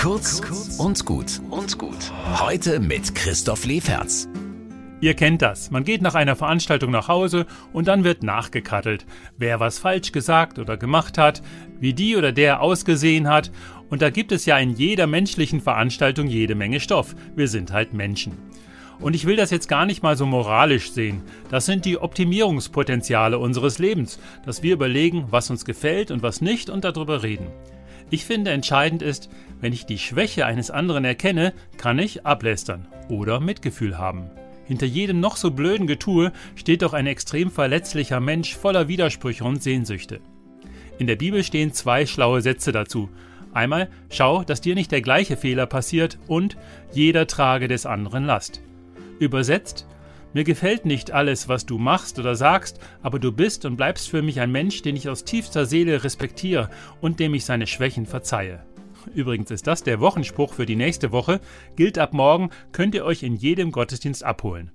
Kurz und gut und gut. Heute mit Christoph Leferz. Ihr kennt das. Man geht nach einer Veranstaltung nach Hause und dann wird nachgekattelt, wer was falsch gesagt oder gemacht hat, wie die oder der ausgesehen hat. Und da gibt es ja in jeder menschlichen Veranstaltung jede Menge Stoff. Wir sind halt Menschen. Und ich will das jetzt gar nicht mal so moralisch sehen. Das sind die Optimierungspotenziale unseres Lebens, dass wir überlegen, was uns gefällt und was nicht und darüber reden. Ich finde entscheidend ist, wenn ich die Schwäche eines anderen erkenne, kann ich ablästern oder Mitgefühl haben. Hinter jedem noch so blöden Getue steht doch ein extrem verletzlicher Mensch voller Widersprüche und Sehnsüchte. In der Bibel stehen zwei schlaue Sätze dazu. Einmal, schau, dass dir nicht der gleiche Fehler passiert und jeder trage des anderen Last. Übersetzt, mir gefällt nicht alles, was du machst oder sagst, aber du bist und bleibst für mich ein Mensch, den ich aus tiefster Seele respektiere und dem ich seine Schwächen verzeihe. Übrigens ist das der Wochenspruch für die nächste Woche, gilt ab morgen, könnt ihr euch in jedem Gottesdienst abholen.